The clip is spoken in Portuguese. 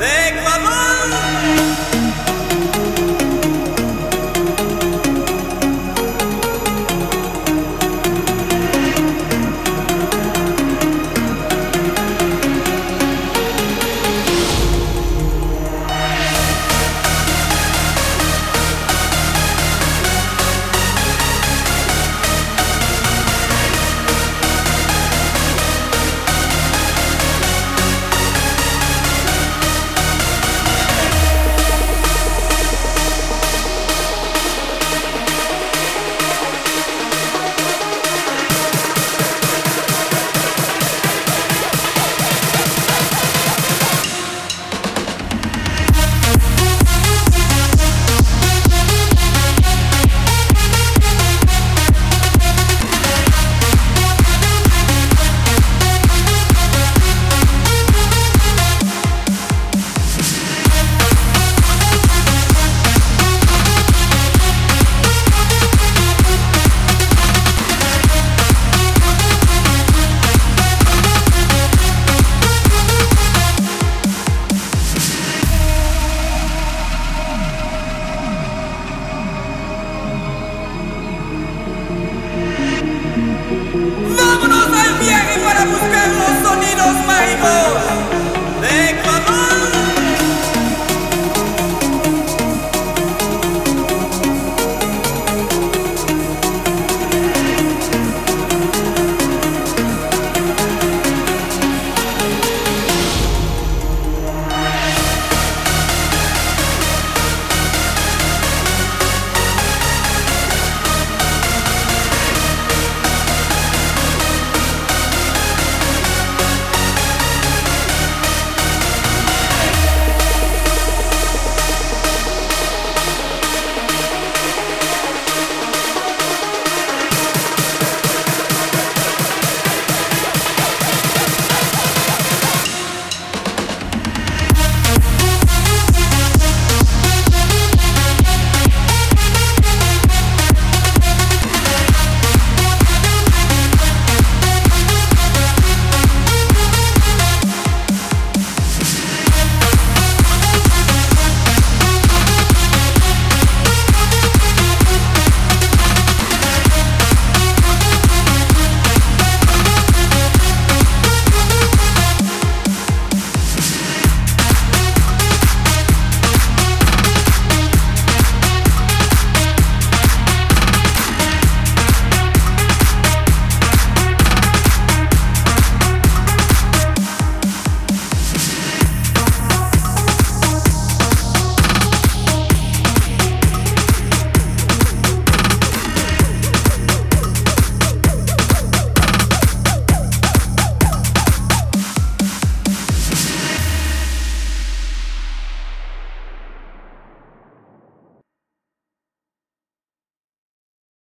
Vem al